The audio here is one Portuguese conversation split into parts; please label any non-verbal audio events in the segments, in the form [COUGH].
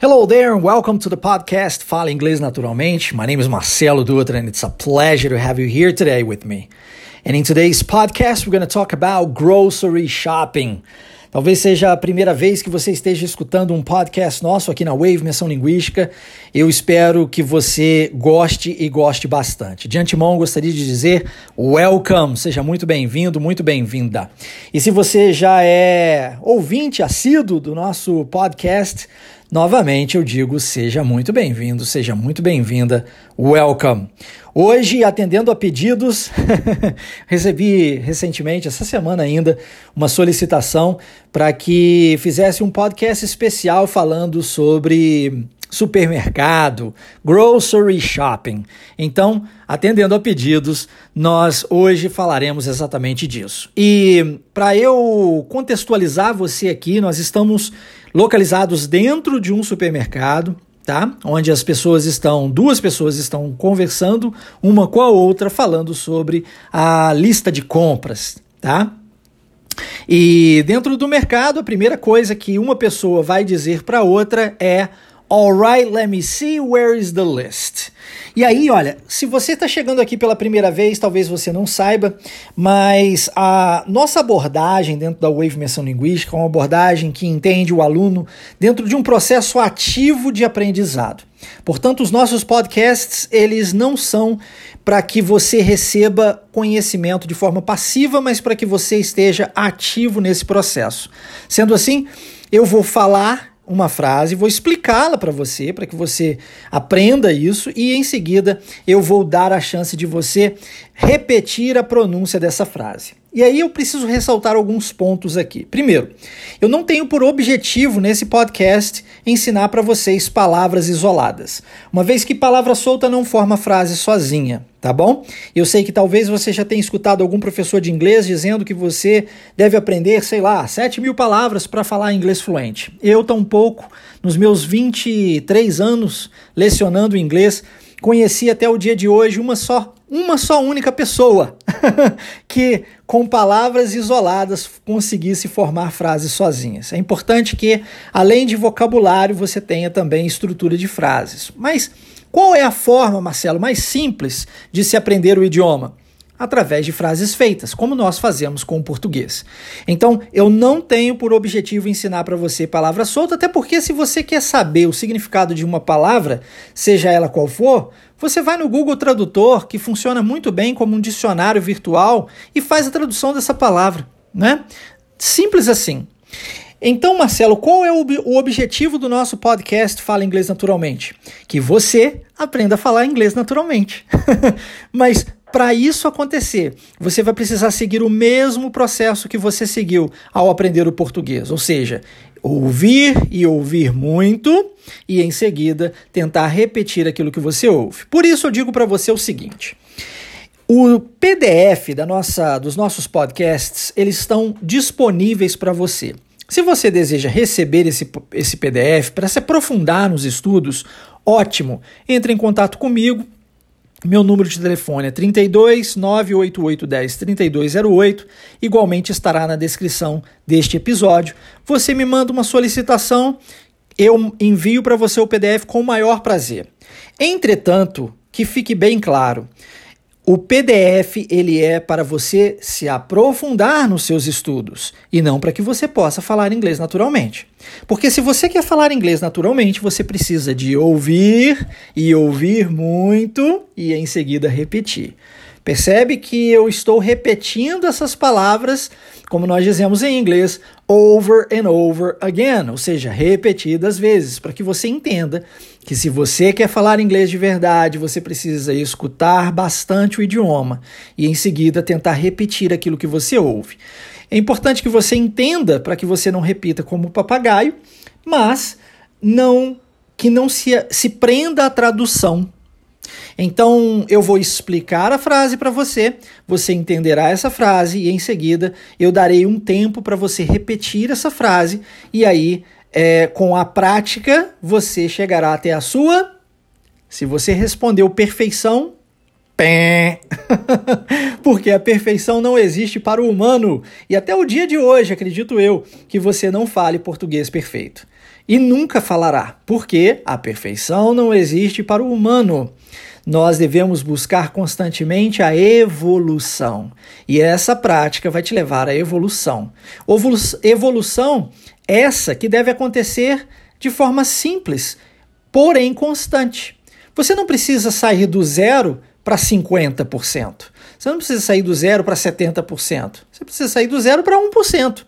Hello there and welcome to the podcast Fala Inglês Naturalmente. My name is Marcelo Dutra and it's a pleasure to have you here today with me. And in today's podcast, we're going to talk about grocery shopping. Talvez seja a primeira vez que você esteja escutando um podcast nosso aqui na Wave Menção Linguística. Eu espero que você goste e goste bastante. De antemão, gostaria de dizer welcome, seja muito bem-vindo, muito bem-vinda. E se você já é ouvinte assíduo do nosso podcast, Novamente eu digo, seja muito bem-vindo, seja muito bem-vinda, welcome. Hoje, atendendo a pedidos, [LAUGHS] recebi recentemente, essa semana ainda, uma solicitação para que fizesse um podcast especial falando sobre supermercado, grocery shopping. Então, atendendo a pedidos, nós hoje falaremos exatamente disso. E para eu contextualizar você aqui, nós estamos localizados dentro de um supermercado, tá? Onde as pessoas estão, duas pessoas estão conversando uma com a outra, falando sobre a lista de compras, tá? E dentro do mercado, a primeira coisa que uma pessoa vai dizer para outra é Alright, let me see where is the list. E aí, olha, se você está chegando aqui pela primeira vez, talvez você não saiba, mas a nossa abordagem dentro da Wave Menção Linguística é uma abordagem que entende o aluno dentro de um processo ativo de aprendizado. Portanto, os nossos podcasts, eles não são para que você receba conhecimento de forma passiva, mas para que você esteja ativo nesse processo. Sendo assim, eu vou falar uma frase, vou explicá-la para você, para que você aprenda isso e em seguida eu vou dar a chance de você repetir a pronúncia dessa frase. E aí eu preciso ressaltar alguns pontos aqui. Primeiro, eu não tenho por objetivo nesse podcast ensinar para vocês palavras isoladas, uma vez que palavra solta não forma frase sozinha, tá bom? Eu sei que talvez você já tenha escutado algum professor de inglês dizendo que você deve aprender, sei lá, 7 mil palavras para falar inglês fluente. Eu, tampouco, nos meus 23 anos lecionando inglês, conheci até o dia de hoje uma só, uma só única pessoa [LAUGHS] que com palavras isoladas conseguisse formar frases sozinhas. É importante que, além de vocabulário, você tenha também estrutura de frases. Mas qual é a forma, Marcelo, mais simples de se aprender o idioma? através de frases feitas, como nós fazemos com o português. Então, eu não tenho por objetivo ensinar para você palavra solta, até porque se você quer saber o significado de uma palavra, seja ela qual for, você vai no Google Tradutor, que funciona muito bem como um dicionário virtual, e faz a tradução dessa palavra, né? Simples assim. Então, Marcelo, qual é o, objetivo do nosso podcast Fala Inglês Naturalmente? Que você aprenda a falar inglês naturalmente. [LAUGHS] Mas para isso acontecer, você vai precisar seguir o mesmo processo que você seguiu ao aprender o português, ou seja, ouvir e ouvir muito e em seguida tentar repetir aquilo que você ouve. Por isso eu digo para você o seguinte: o PDF da nossa, dos nossos podcasts, eles estão disponíveis para você. Se você deseja receber esse, esse PDF para se aprofundar nos estudos, ótimo. Entre em contato comigo meu número de telefone é 32 988 10 3208. Igualmente estará na descrição deste episódio. Você me manda uma solicitação, eu envio para você o PDF com o maior prazer. Entretanto, que fique bem claro, o PDF ele é para você se aprofundar nos seus estudos e não para que você possa falar inglês naturalmente. Porque se você quer falar inglês naturalmente, você precisa de ouvir e ouvir muito e em seguida repetir. Percebe que eu estou repetindo essas palavras, como nós dizemos em inglês, over and over again, ou seja, repetidas vezes, para que você entenda que se você quer falar inglês de verdade, você precisa escutar bastante o idioma e em seguida tentar repetir aquilo que você ouve. É importante que você entenda para que você não repita como papagaio, mas não que não se, se prenda à tradução então eu vou explicar a frase para você, você entenderá essa frase e em seguida eu darei um tempo para você repetir essa frase e aí é, com a prática você chegará até a sua. Se você respondeu perfeição, pé. [LAUGHS] Porque a perfeição não existe para o humano. E até o dia de hoje, acredito eu, que você não fale português perfeito. E nunca falará, porque a perfeição não existe para o humano. Nós devemos buscar constantemente a evolução. E essa prática vai te levar à evolução. Evolução essa que deve acontecer de forma simples, porém constante. Você não precisa sair do zero para 50%. Você não precisa sair do zero para 70%. Você precisa sair do zero para 1%.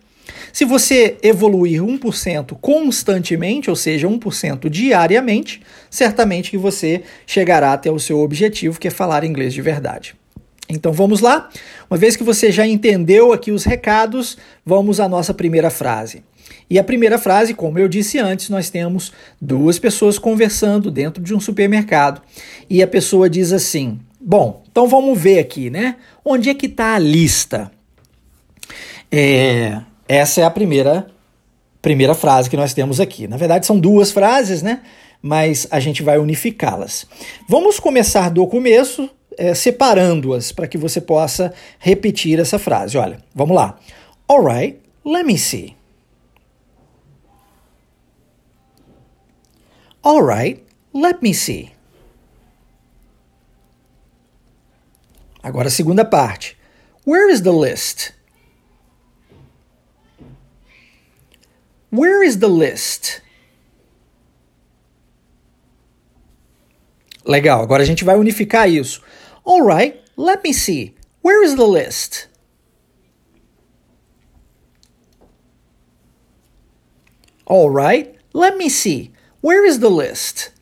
Se você evoluir 1% constantemente, ou seja, 1% diariamente, certamente que você chegará até o seu objetivo, que é falar inglês de verdade. Então vamos lá? Uma vez que você já entendeu aqui os recados, vamos à nossa primeira frase. E a primeira frase, como eu disse antes, nós temos duas pessoas conversando dentro de um supermercado. E a pessoa diz assim: Bom, então vamos ver aqui, né? Onde é que está a lista? É, essa é a primeira primeira frase que nós temos aqui. Na verdade, são duas frases, né? Mas a gente vai unificá-las. Vamos começar do começo, é, separando-as, para que você possa repetir essa frase. Olha, vamos lá. Alright, let me see. Alright, let me see. Agora a segunda parte. Where is the list? Where is the list? Legal, agora a gente vai unificar isso. Alright, let me see. Where is the list? Alright, let me see. Where is the list?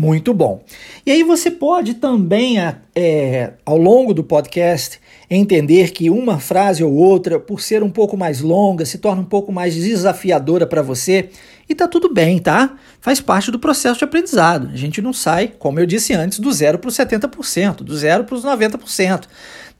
Muito bom. E aí você pode também, é, ao longo do podcast, entender que uma frase ou outra, por ser um pouco mais longa, se torna um pouco mais desafiadora para você. E tá tudo bem, tá? Faz parte do processo de aprendizado. A gente não sai, como eu disse antes, do zero para os 70%, do zero para os 90%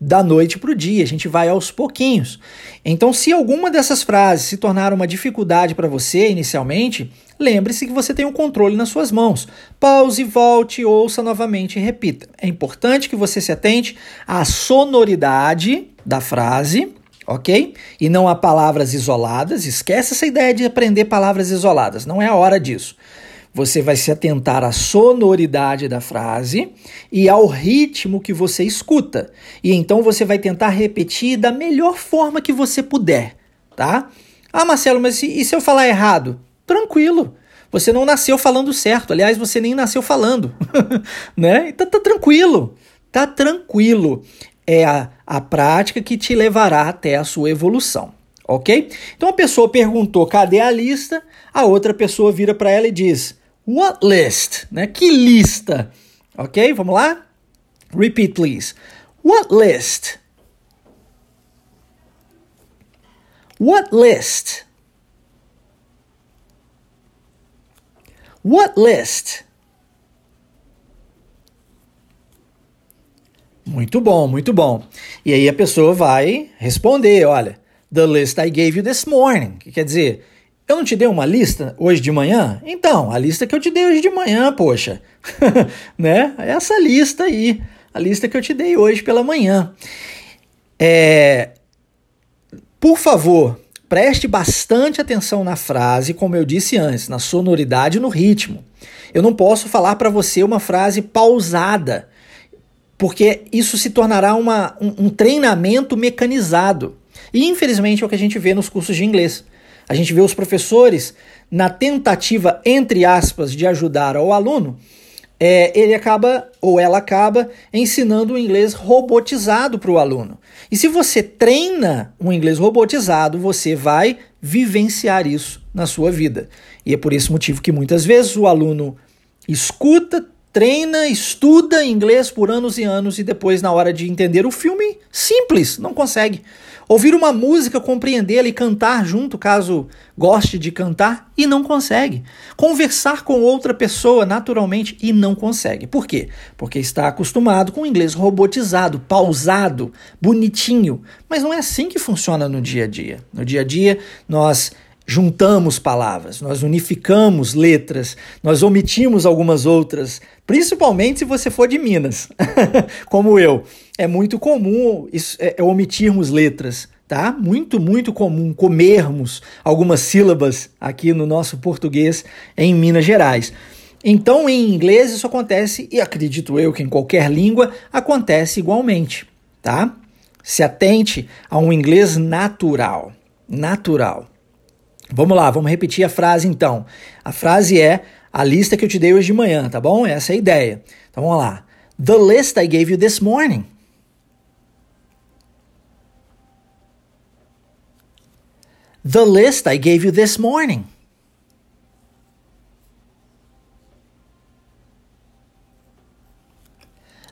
da noite para o dia, a gente vai aos pouquinhos. Então, se alguma dessas frases se tornar uma dificuldade para você inicialmente, lembre-se que você tem o um controle nas suas mãos. Pause, volte, ouça novamente e repita. É importante que você se atente à sonoridade da frase, ok? E não a palavras isoladas. Esquece essa ideia de aprender palavras isoladas, não é a hora disso. Você vai se atentar à sonoridade da frase e ao ritmo que você escuta. E então você vai tentar repetir da melhor forma que você puder, tá? Ah, Marcelo, mas e, se eu falar errado? Tranquilo. Você não nasceu falando certo. Aliás, você nem nasceu falando, [LAUGHS] né? Então tá tranquilo. Tá tranquilo. É a, a prática que te levará até a sua evolução ok? Então a pessoa perguntou cadê a lista, a outra pessoa vira para ela e diz What list? Né? Que lista? Ok? Vamos lá? Repeat, please. What list? What list? What list? Muito bom, muito bom. E aí a pessoa vai responder, olha, the list I gave you this morning, que quer dizer, eu não te dei uma lista hoje de manhã? Então, a lista que eu te dei hoje de manhã, poxa. [LAUGHS] né? É essa lista aí. A lista que eu te dei hoje pela manhã. É... Por favor, preste bastante atenção na frase, como eu disse antes, na sonoridade e no ritmo. Eu não posso falar para você uma frase pausada, porque isso se tornará uma, um, um treinamento mecanizado. E infelizmente é o que a gente vê nos cursos de inglês. A gente vê os professores, na tentativa, entre aspas, de ajudar o aluno, é, ele acaba ou ela acaba ensinando o inglês robotizado para o aluno. E se você treina um inglês robotizado, você vai vivenciar isso na sua vida. E é por esse motivo que muitas vezes o aluno escuta, treina, estuda inglês por anos e anos e depois, na hora de entender o filme, simples, não consegue. Ouvir uma música, compreendê-la e cantar junto, caso goste de cantar, e não consegue. Conversar com outra pessoa naturalmente e não consegue. Por quê? Porque está acostumado com o inglês robotizado, pausado, bonitinho. Mas não é assim que funciona no dia a dia. No dia a dia, nós juntamos palavras, nós unificamos letras, nós omitimos algumas outras, principalmente se você for de Minas, [LAUGHS] como eu. É muito comum isso, é, é, omitirmos letras, tá? Muito, muito comum comermos algumas sílabas aqui no nosso português em Minas Gerais. Então, em inglês isso acontece e acredito eu que em qualquer língua acontece igualmente, tá? Se atente a um inglês natural, natural. Vamos lá, vamos repetir a frase então. A frase é a lista que eu te dei hoje de manhã, tá bom? Essa é a ideia. Então vamos lá. The list I gave you this morning. The list I gave you this morning.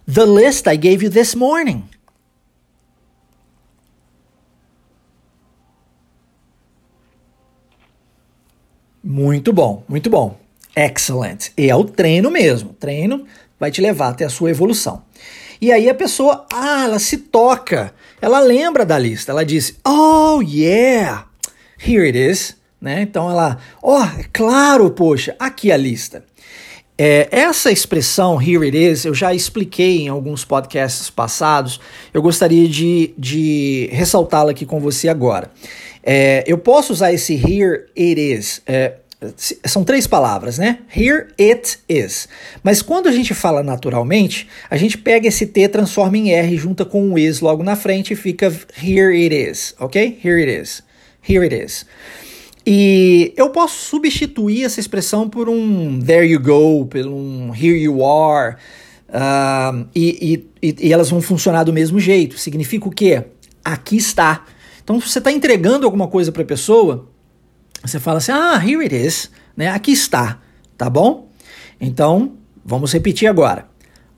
The list I gave you this morning. Muito bom, muito bom. Excellent. E é o treino mesmo. Treino vai te levar até a sua evolução. E aí a pessoa, ah, ela se toca, ela lembra da lista, ela diz, oh yeah, Here it is. Né? Então ela, ó, oh, é claro, poxa, aqui a lista. É, essa expressão here it is, eu já expliquei em alguns podcasts passados, eu gostaria de, de ressaltá-la aqui com você agora. É, eu posso usar esse here it is. É, são três palavras, né? Here it is. Mas quando a gente fala naturalmente, a gente pega esse T, transforma em R, junta com um is logo na frente e fica here it is, ok? Here it is. Here it is. E eu posso substituir essa expressão por um there you go, por um here you are, uh, e, e, e, elas vão funcionar do mesmo jeito. Significa o quê? Aqui está. Então, se você está entregando alguma coisa para a pessoa, você fala assim: ah, here it is, né? aqui está, tá bom? Então, vamos repetir agora.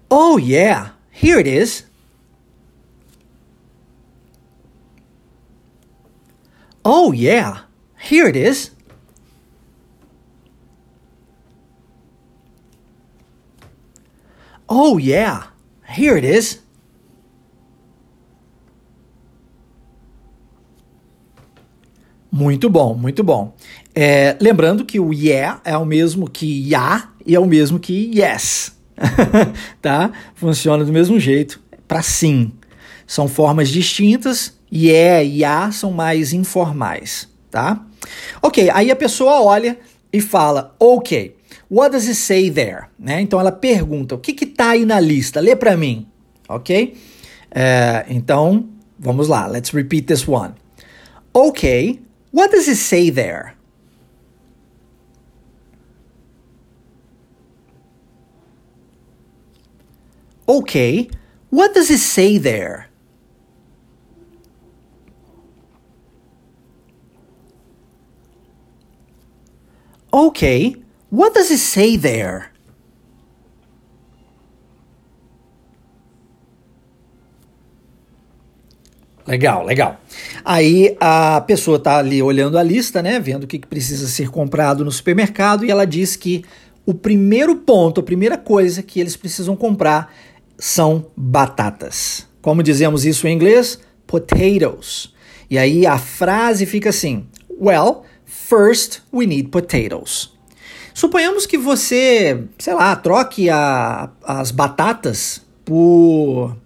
Oh, yeah, here it is. Oh, yeah, here it is. Oh, yeah, here it is. Muito bom, muito bom. É, lembrando que o yeah é o mesmo que ya e é o mesmo que yes. [LAUGHS] tá? Funciona do mesmo jeito para sim. São formas distintas yeah e a são mais informais, tá? Ok, aí a pessoa olha e fala, ok, what does it say there? Né? Então ela pergunta, o que que tá aí na lista? Lê para mim, ok? É, então, vamos lá, let's repeat this one. Ok, what does it say there? Okay, what does it say there? Okay, what does it say there? Legal, legal. Aí a pessoa está ali olhando a lista, né, vendo o que precisa ser comprado no supermercado e ela diz que o primeiro ponto, a primeira coisa que eles precisam comprar são batatas. Como dizemos isso em inglês? Potatoes. E aí a frase fica assim: Well, First, we need potatoes. Suponhamos que você, sei lá, troque a, as batatas por,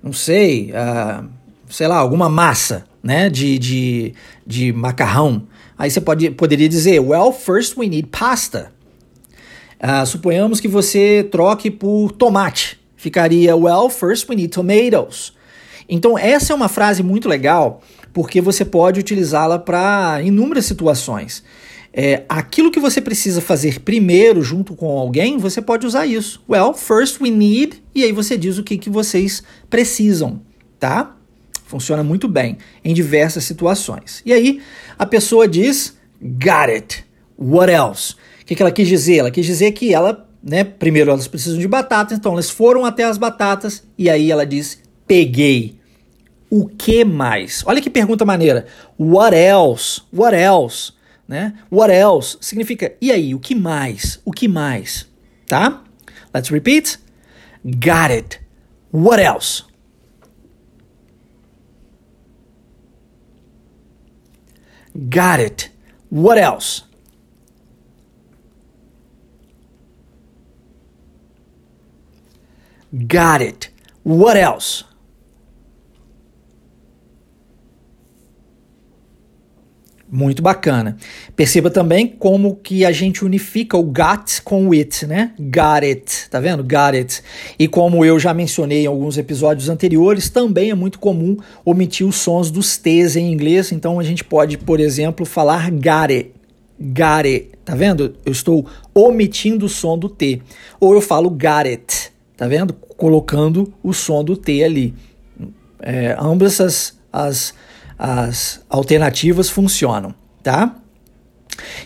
não sei, uh, sei lá, alguma massa, né, de, de, de macarrão. Aí você pode, poderia dizer, well, first we need pasta. Uh, suponhamos que você troque por tomate. Ficaria, well, first we need tomatoes. Então, essa é uma frase muito legal porque você pode utilizá-la para inúmeras situações. É, aquilo que você precisa fazer primeiro junto com alguém, você pode usar isso. Well, first we need, e aí você diz o que, que vocês precisam, tá? Funciona muito bem em diversas situações. E aí a pessoa diz, got it. What else? O que, que ela quis dizer? Ela quis dizer que ela, né, primeiro elas precisam de batatas, então elas foram até as batatas, e aí ela diz, peguei o que mais? Olha que pergunta maneira. What else? What else? Né? What else significa e aí, o que mais? O que mais? Tá? Let's repeat. Got it. What else? Got it. What else? Got it. What else? Muito bacana. Perceba também como que a gente unifica o got com o it, né? Got it, tá vendo? Got it. E como eu já mencionei em alguns episódios anteriores, também é muito comum omitir os sons dos T's em inglês, então a gente pode, por exemplo, falar got it. Got it, tá vendo? Eu estou omitindo o som do T. Ou eu falo got it, tá vendo? Colocando o som do T ali. É, ambas as, as as alternativas funcionam, tá?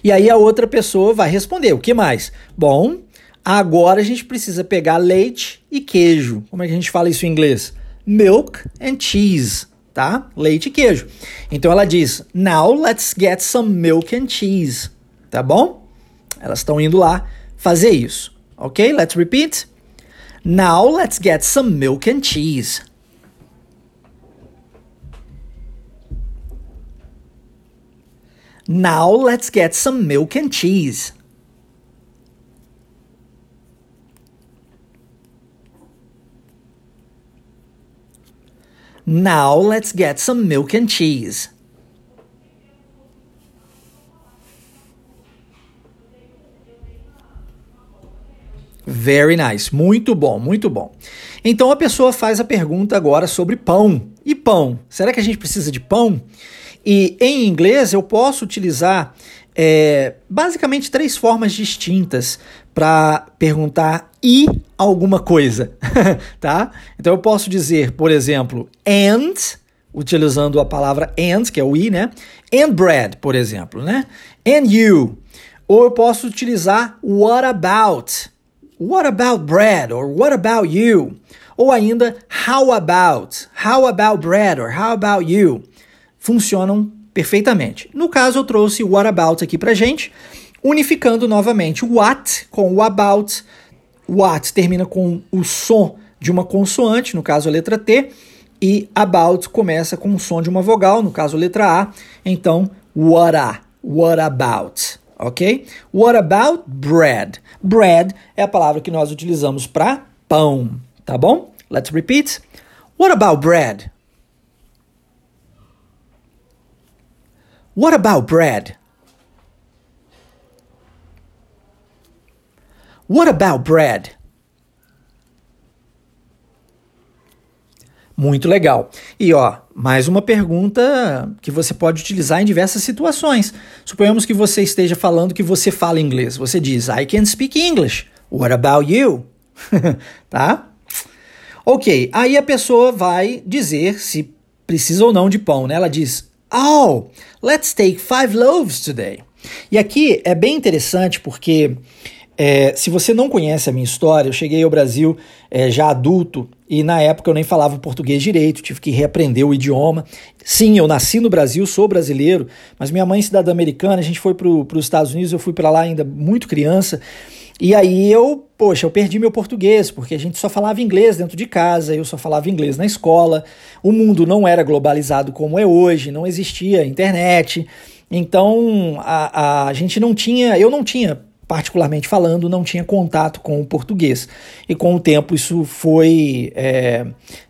E aí a outra pessoa vai responder: o que mais? Bom, agora a gente precisa pegar leite e queijo. Como é que a gente fala isso em inglês? Milk and cheese, tá? Leite e queijo. Então ela diz: Now let's get some milk and cheese, tá bom? Elas estão indo lá fazer isso, ok? Let's repeat. Now let's get some milk and cheese. Now let's get some milk and cheese. Now let's get some milk and cheese. Very nice. Muito bom, muito bom. Então a pessoa faz a pergunta agora sobre pão. E pão? Será que a gente precisa de pão? E em inglês eu posso utilizar é, basicamente três formas distintas para perguntar e alguma coisa, [LAUGHS] tá? Então eu posso dizer, por exemplo, and, utilizando a palavra and, que é o i, né? And bread, por exemplo, né? And you. Ou eu posso utilizar what about? What about bread? Or what about you? Ou ainda how about? How about bread? Or how about you? funcionam perfeitamente. No caso, eu trouxe what about aqui pra gente, unificando novamente o what com o about. What termina com o som de uma consoante, no caso a letra T, e about começa com o som de uma vogal, no caso a letra A. Então, what a, what about, ok? What about bread? Bread é a palavra que nós utilizamos para pão, tá bom? Let's repeat. What about bread? What about bread? What about bread? Muito legal. E ó, mais uma pergunta que você pode utilizar em diversas situações. Suponhamos que você esteja falando que você fala inglês. Você diz, I can speak English. What about you? [LAUGHS] tá? Ok, aí a pessoa vai dizer se precisa ou não de pão, né? Ela diz, Oh, let's take five loaves today. E aqui é bem interessante porque é, se você não conhece a minha história, eu cheguei ao Brasil é, já adulto e na época eu nem falava português direito, tive que reaprender o idioma. Sim, eu nasci no Brasil, sou brasileiro, mas minha mãe, cidadã americana, a gente foi para os Estados Unidos, eu fui para lá ainda muito criança. E aí eu, poxa, eu perdi meu português, porque a gente só falava inglês dentro de casa, eu só falava inglês na escola. O mundo não era globalizado como é hoje, não existia internet. Então a, a gente não tinha, eu não tinha particularmente falando, não tinha contato com o português. E com o tempo isso foi é,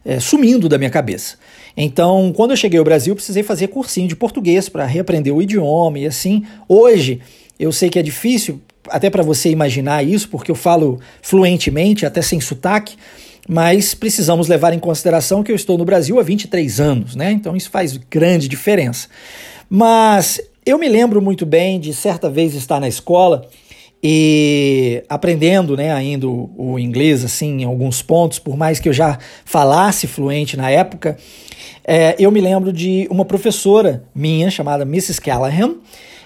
é, sumindo da minha cabeça. Então, quando eu cheguei ao Brasil, precisei fazer cursinho de português para reaprender o idioma e assim. Hoje, eu sei que é difícil até para você imaginar isso, porque eu falo fluentemente, até sem sotaque, mas precisamos levar em consideração que eu estou no Brasil há 23 anos, né? Então isso faz grande diferença. Mas eu me lembro muito bem de certa vez estar na escola e aprendendo, né, ainda o, o inglês assim em alguns pontos, por mais que eu já falasse fluente na época, é, eu me lembro de uma professora minha chamada Mrs. Callahan,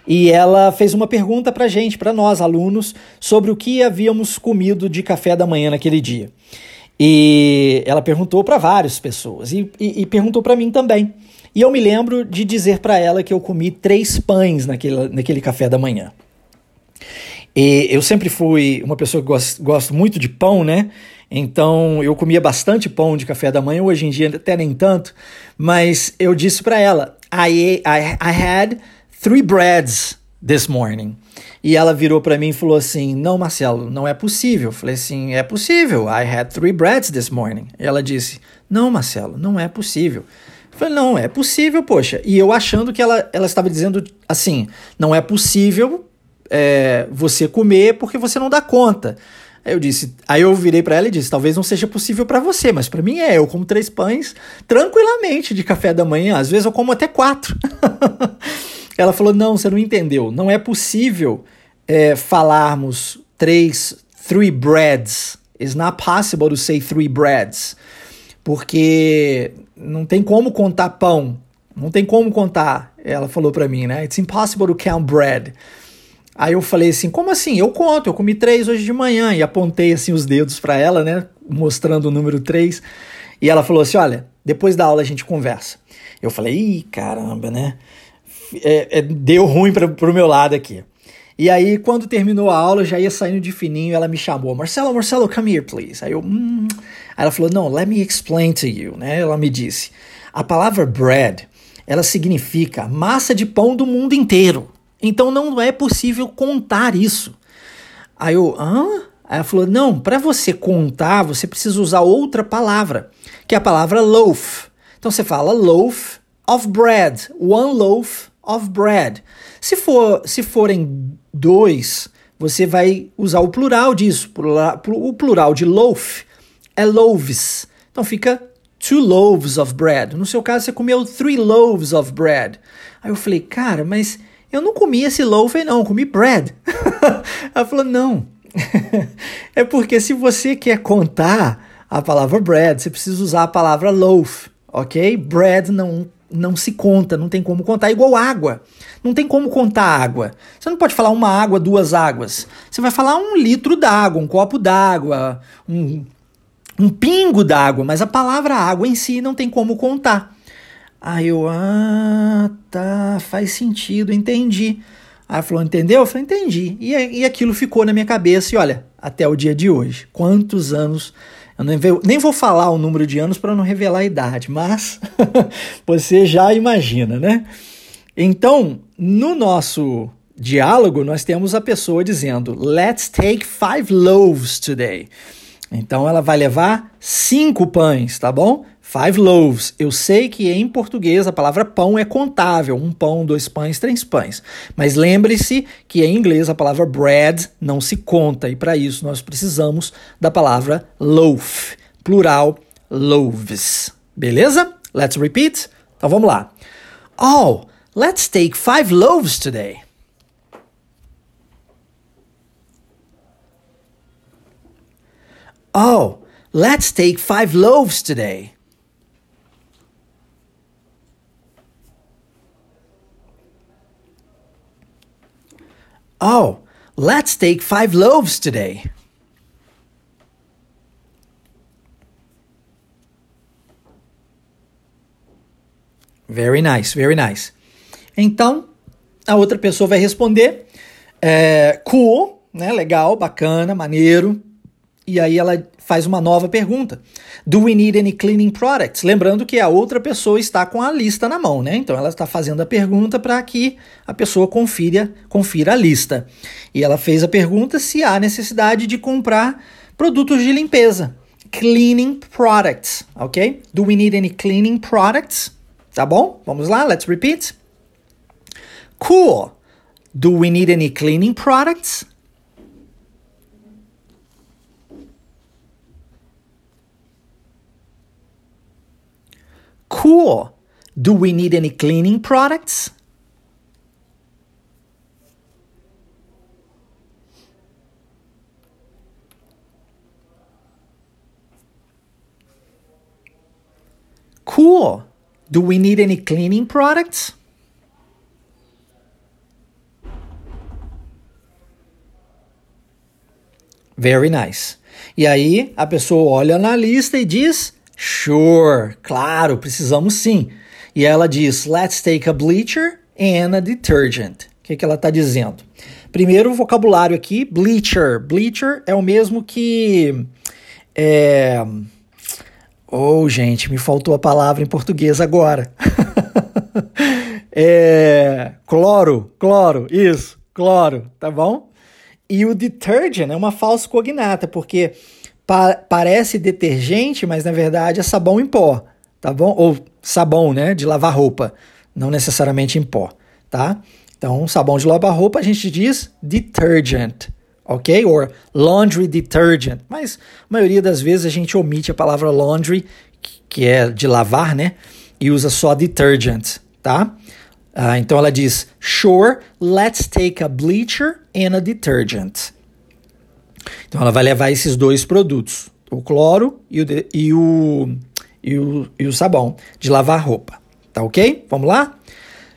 e ela fez uma pergunta para gente, para nós alunos, sobre o que havíamos comido de café da manhã naquele dia. E ela perguntou para várias pessoas e, e, e perguntou para mim também. E eu me lembro de dizer para ela que eu comi três pães naquele, naquele café da manhã. E eu sempre fui uma pessoa que gosto, gosto muito de pão, né? Então eu comia bastante pão de café da manhã, hoje em dia até nem tanto, mas eu disse para ela: I, I, I had three breads this morning. E ela virou para mim e falou assim: Não, Marcelo, não é possível. Eu falei assim: É possível. I had three breads this morning. E ela disse: Não, Marcelo, não é possível. Eu falei, não, é possível, poxa. E eu achando que ela, ela estava dizendo assim: não é possível é, você comer porque você não dá conta. Aí eu disse, aí eu virei para ela e disse, talvez não seja possível para você, mas para mim é. Eu como três pães tranquilamente de café da manhã. Às vezes eu como até quatro. [LAUGHS] ela falou, não, você não entendeu. Não é possível é, falarmos três, three breads. It's not possible to say three breads. Porque não tem como contar pão. Não tem como contar. Ela falou para mim, né? It's impossible to count bread. Aí eu falei assim, como assim? Eu conto, eu comi três hoje de manhã. E apontei assim os dedos para ela, né? Mostrando o número três. E ela falou assim: olha, depois da aula a gente conversa. Eu falei, ih, caramba, né? É, é, deu ruim para pro meu lado aqui. E aí, quando terminou a aula, eu já ia saindo de fininho, ela me chamou, Marcelo, Marcelo, come here, please. Aí eu, hum. Aí ela falou, não, let me explain to you, né? Ela me disse, a palavra bread, ela significa massa de pão do mundo inteiro. Então não é possível contar isso. Aí eu, hã? Aí ela falou: não, para você contar, você precisa usar outra palavra, que é a palavra loaf. Então você fala loaf of bread, one loaf of bread. Se, for, se forem dois, você vai usar o plural disso. O plural de loaf é loaves. Então fica two loaves of bread. No seu caso, você comeu three loaves of bread. Aí eu falei, cara, mas eu não comi esse loaf, não, comi bread. [LAUGHS] Ela falou: Não. [LAUGHS] é porque se você quer contar a palavra bread, você precisa usar a palavra loaf, ok? Bread não, não se conta, não tem como contar, é igual água. Não tem como contar água. Você não pode falar uma água, duas águas. Você vai falar um litro d'água, um copo d'água, um, um pingo d'água, mas a palavra água em si não tem como contar. Aí eu, ah, tá, faz sentido, entendi. Aí falou, entendeu? Eu falei, entendi. E, e aquilo ficou na minha cabeça, e olha, até o dia de hoje. Quantos anos. Eu nem vou, nem vou falar o número de anos para não revelar a idade, mas [LAUGHS] você já imagina, né? Então, no nosso diálogo, nós temos a pessoa dizendo: Let's take five loaves today. Então, ela vai levar cinco pães, tá bom? Five loaves. Eu sei que em português a palavra pão é contável. Um pão, dois pães, três pães. Mas lembre-se que em inglês a palavra bread não se conta. E para isso nós precisamos da palavra loaf. Plural, loaves. Beleza? Let's repeat? Então vamos lá. Oh, let's take five loaves today. Oh, let's take five loaves today. Oh, let's take five loaves today. Very nice, very nice. Então, a outra pessoa vai responder: é, cool, né? Legal, bacana, maneiro. E aí ela faz uma nova pergunta. Do we need any cleaning products? Lembrando que a outra pessoa está com a lista na mão, né? Então ela está fazendo a pergunta para que a pessoa confira, confira a lista. E ela fez a pergunta se há necessidade de comprar produtos de limpeza. Cleaning products, ok? Do we need any cleaning products? Tá bom? Vamos lá, let's repeat. Cool. Do we need any cleaning products? Cool. Do we need any cleaning products? Cool. Do we need any cleaning products? Very nice. E aí a pessoa olha na lista e diz Sure, claro, precisamos sim. E ela diz: Let's take a bleacher and a detergent. O que, que ela está dizendo? Primeiro, o vocabulário aqui: bleacher. Bleacher é o mesmo que. É... Oh, gente, me faltou a palavra em português agora. [LAUGHS] é... Cloro, cloro, isso, cloro, tá bom? E o detergent é uma falsa cognata, porque pa parece detergente, mas na verdade é sabão em pó, tá bom? Ou sabão, né, de lavar roupa, não necessariamente em pó, tá? Então, sabão de lavar roupa a gente diz detergent, ok? Or laundry detergent. Mas a maioria das vezes a gente omite a palavra laundry, que é de lavar, né? E usa só detergent, tá? Uh, então ela diz: Sure, let's take a bleacher and a detergent. Então ela vai levar esses dois produtos, o cloro e o, e o, e o, e o sabão de lavar roupa. Tá ok? Vamos lá?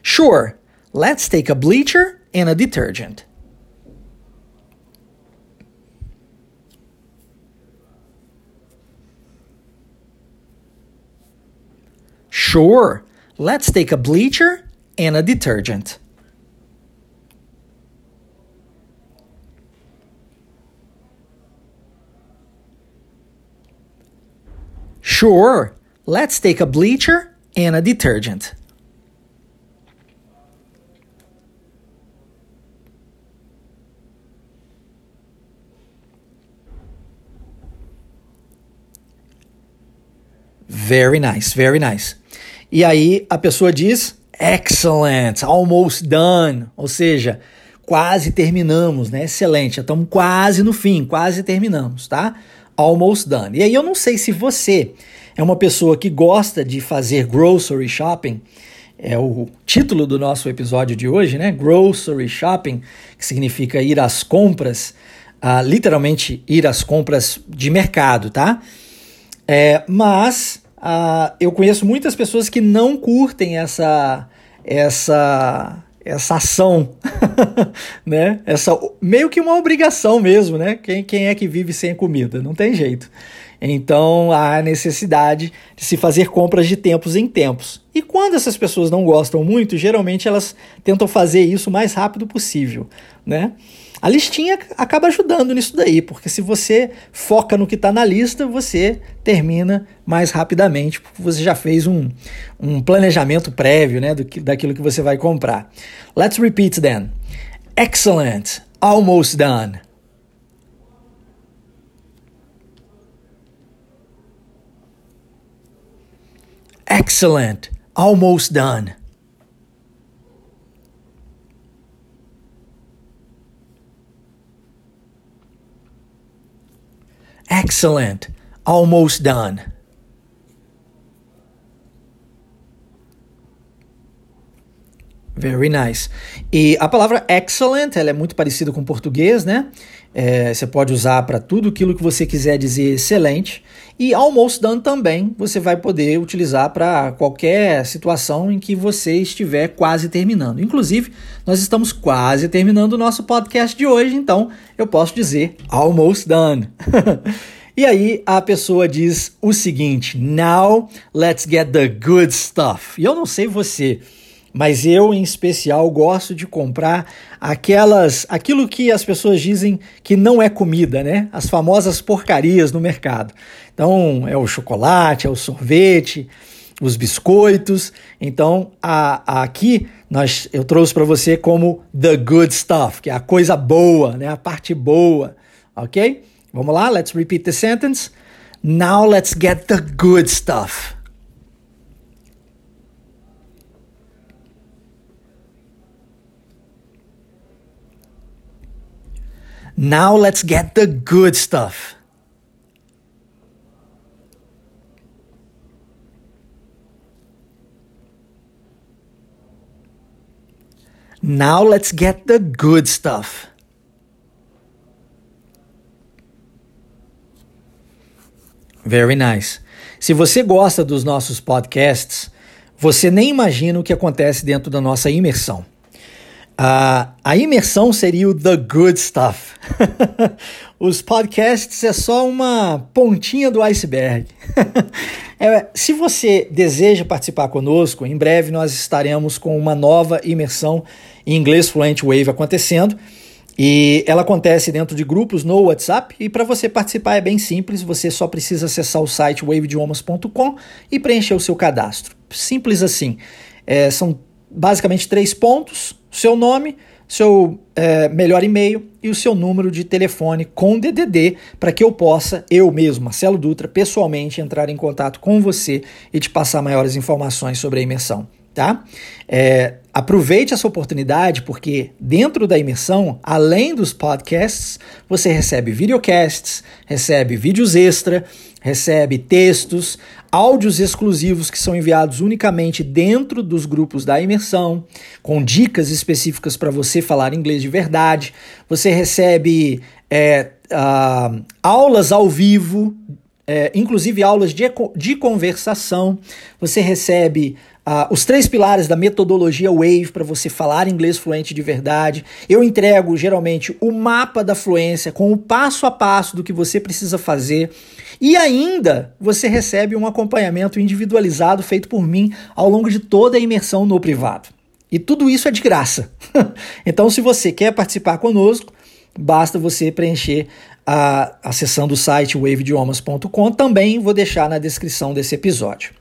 Sure, let's take a bleacher and a detergent. Sure, let's take a bleacher and a detergent. Sure, let's take a bleacher and a detergent. Very nice, very nice. E aí a pessoa diz excellent, almost done, ou seja, quase terminamos, né? Excelente, estamos quase no fim, quase terminamos, tá? Almost done. E aí eu não sei se você é uma pessoa que gosta de fazer grocery shopping, é o título do nosso episódio de hoje, né? Grocery shopping, que significa ir às compras, uh, literalmente ir às compras de mercado, tá? É, mas uh, eu conheço muitas pessoas que não curtem essa essa essa ação, [LAUGHS] né? Essa meio que uma obrigação mesmo, né? Quem, quem é que vive sem comida? Não tem jeito. Então há necessidade de se fazer compras de tempos em tempos. E quando essas pessoas não gostam muito, geralmente elas tentam fazer isso o mais rápido possível, né? A listinha acaba ajudando nisso daí, porque se você foca no que está na lista, você termina mais rapidamente, porque você já fez um, um planejamento prévio né, do que, daquilo que você vai comprar. Let's repeat then. Excellent. Almost done. Excellent. Almost done. Excellent. Almost done. Very nice. E a palavra excellent, ela é muito parecida com o português, né? É, você pode usar para tudo aquilo que você quiser dizer excelente. E almost done também você vai poder utilizar para qualquer situação em que você estiver quase terminando. Inclusive, nós estamos quase terminando o nosso podcast de hoje, então eu posso dizer almost done. [LAUGHS] E aí a pessoa diz o seguinte: Now let's get the good stuff. E eu não sei você, mas eu em especial gosto de comprar aquelas, aquilo que as pessoas dizem que não é comida, né? As famosas porcarias no mercado. Então é o chocolate, é o sorvete, os biscoitos. Então a, a aqui nós eu trouxe para você como the good stuff, que é a coisa boa, né? A parte boa, ok? Vamos lá, let's repeat the sentence. Now let's get the good stuff. Now let's get the good stuff. Now let's get the good stuff. Very nice. Se você gosta dos nossos podcasts, você nem imagina o que acontece dentro da nossa imersão. Uh, a imersão seria o The Good Stuff. [LAUGHS] Os podcasts é só uma pontinha do iceberg. [LAUGHS] é, se você deseja participar conosco, em breve nós estaremos com uma nova imersão em inglês Fluent Wave acontecendo. E ela acontece dentro de grupos no WhatsApp. E para você participar é bem simples, você só precisa acessar o site waveidiomas.com e preencher o seu cadastro. Simples assim. É, são basicamente três pontos: seu nome, seu é, melhor e-mail e o seu número de telefone com DDD para que eu possa, eu mesmo, Marcelo Dutra, pessoalmente entrar em contato com você e te passar maiores informações sobre a imersão tá? É, aproveite essa oportunidade porque dentro da imersão, além dos podcasts, você recebe videocasts, recebe vídeos extra, recebe textos, áudios exclusivos que são enviados unicamente dentro dos grupos da imersão, com dicas específicas para você falar inglês de verdade. Você recebe é, uh, aulas ao vivo é, inclusive aulas de, de conversação. Você recebe uh, os três pilares da metodologia Wave para você falar inglês fluente de verdade. Eu entrego geralmente o mapa da fluência com o passo a passo do que você precisa fazer. E ainda você recebe um acompanhamento individualizado feito por mim ao longo de toda a imersão no privado. E tudo isso é de graça. [LAUGHS] então, se você quer participar conosco, basta você preencher a, acessando o site waveidiomas.com. Também vou deixar na descrição desse episódio.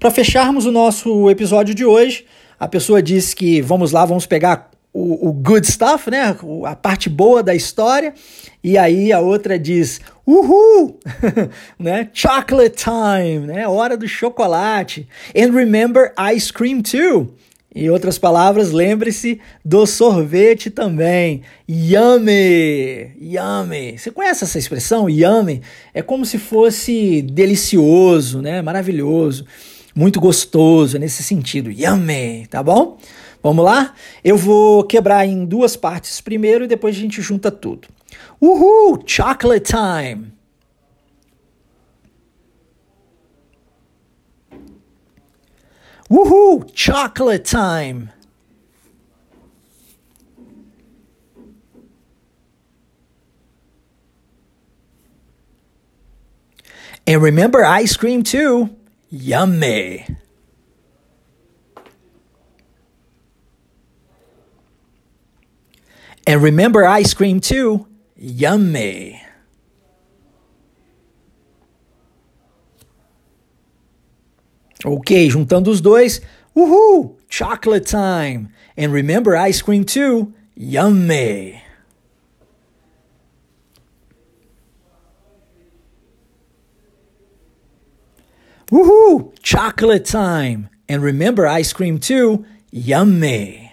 Para fecharmos o nosso episódio de hoje, a pessoa disse que vamos lá, vamos pegar o, o, good stuff, né? A parte boa da história. E aí a outra diz, uhul, [LAUGHS] né? Chocolate time, né? Hora do chocolate. And remember ice cream too. Em outras palavras, lembre-se do sorvete também. Yummy! Yummy! Você conhece essa expressão? Yummy? É como se fosse delicioso, né? Maravilhoso, muito gostoso, é nesse sentido. Yummy! Tá bom? Vamos lá? Eu vou quebrar em duas partes primeiro e depois a gente junta tudo. Uhul! Chocolate time! Woohoo! Chocolate time! And remember ice cream too. Yummy. And remember ice cream too. Yummy. Ok, juntando os dois. Uhul! Chocolate time! And remember ice cream too? Yummy! Woohoo! Chocolate time! And remember ice cream too? Yummy!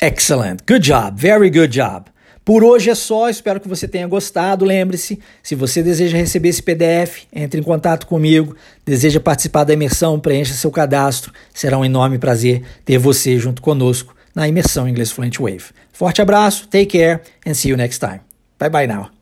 Excellent. Good job. Very good job. Por hoje é só, espero que você tenha gostado. Lembre-se, se você deseja receber esse PDF, entre em contato comigo. Deseja participar da imersão, preencha seu cadastro. Será um enorme prazer ter você junto conosco na imersão Inglês Fluent Wave. Forte abraço, take care and see you next time. Bye bye now.